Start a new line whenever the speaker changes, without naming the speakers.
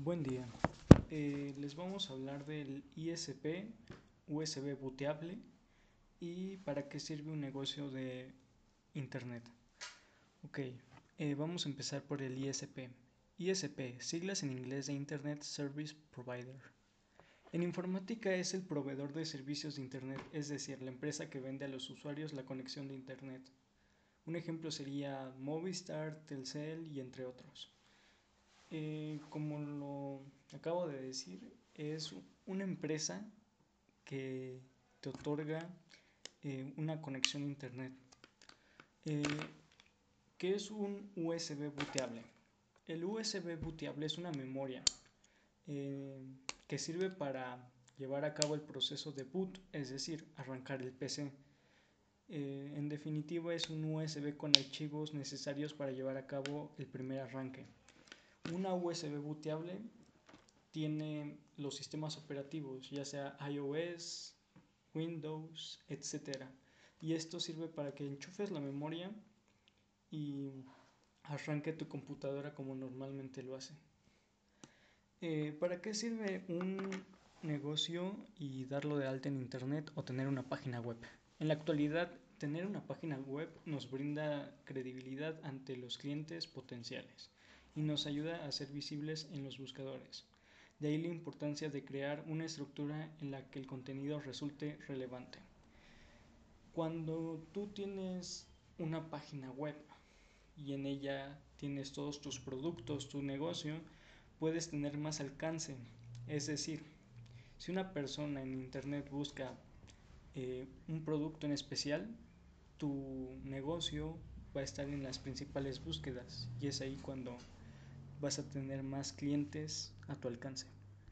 Buen día. Eh, les vamos a hablar del ISP, USB booteable y para qué sirve un negocio de Internet. Ok, eh, vamos a empezar por el ISP. ISP, siglas en inglés de Internet Service Provider. En informática es el proveedor de servicios de Internet, es decir, la empresa que vende a los usuarios la conexión de Internet. Un ejemplo sería Movistar, Telcel y entre otros. Eh, como lo acabo de decir, es una empresa que te otorga eh, una conexión a internet. Eh, ¿Qué es un USB booteable? El USB booteable es una memoria que sirve para llevar a cabo el proceso de boot, es decir, arrancar el PC. en definitiva, es un USB con archivos necesarios para llevar a cabo el primer arranque. Una USB booteable tiene los sistemas operativos, ya sea iOS, Windows, etc. Y esto sirve para que enchufes la memoria y arranque tu computadora como normalmente lo hace. Eh, ¿Para qué sirve un negocio y darlo de alta en Internet o tener una página web? En la actualidad, tener una página web nos brinda credibilidad ante los clientes potenciales y nos ayuda a ser visibles en los buscadores. De ahí la importancia de crear una estructura en la que el contenido resulte relevante. Cuando tú tienes una página web y en ella tienes todos tus productos, tu negocio, puedes tener más alcance. Es decir, si una persona en Internet busca eh, un producto en especial, tu negocio va a estar en las principales búsquedas y es ahí cuando vas a tener más clientes a tu alcance.